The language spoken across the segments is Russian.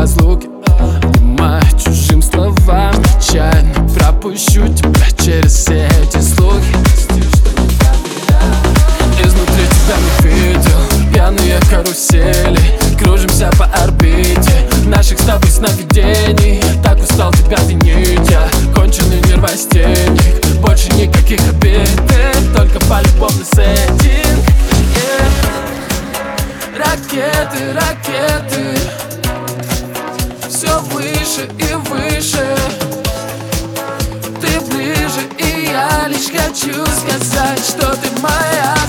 к разлуке Понимаю чужим словам Нечаянно пропущу тебя хочу сказать Что ты моя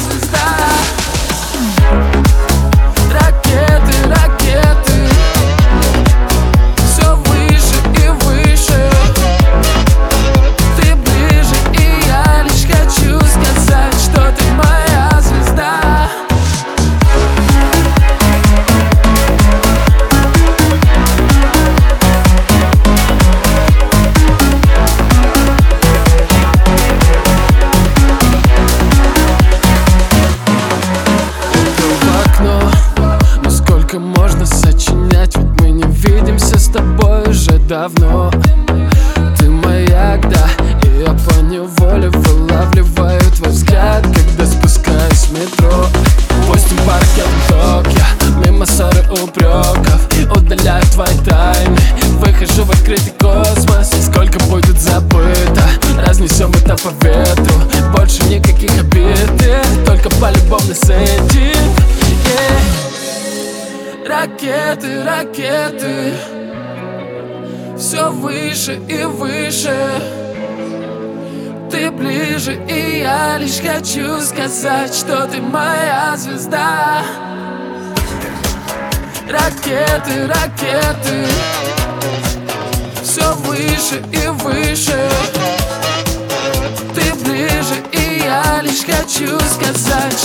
давно. Ты маяк, да И я поневоле вылавливаю твой взгляд Когда спускаюсь в метро. Пустим парк Токио Мимо ссоры упреков Удаляю твои тайны. Выхожу в открытый космос сколько будет забыто. Разнесем это по ветру Больше никаких обид Только полюбовный сеттинг yeah. Ракеты, ракеты Все выше и выше. Ты ближе, и я лишь хочу сказать Что ты моя звезда. Ракеты, ракеты. Все выше и выше. Ты ближе, и я лишь хочу сказать